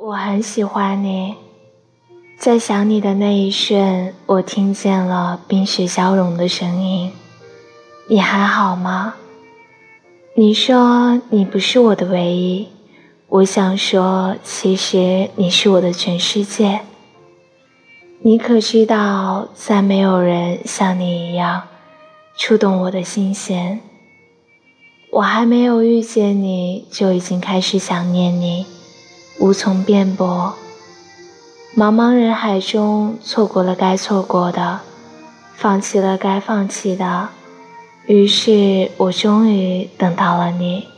我很喜欢你，在想你的那一瞬，我听见了冰雪消融的声音。你还好吗？你说你不是我的唯一，我想说，其实你是我的全世界。你可知道，再没有人像你一样触动我的心弦。我还没有遇见你，就已经开始想念你，无从辩驳。茫茫人海中，错过了该错过的，放弃了该放弃的，于是我终于等到了你。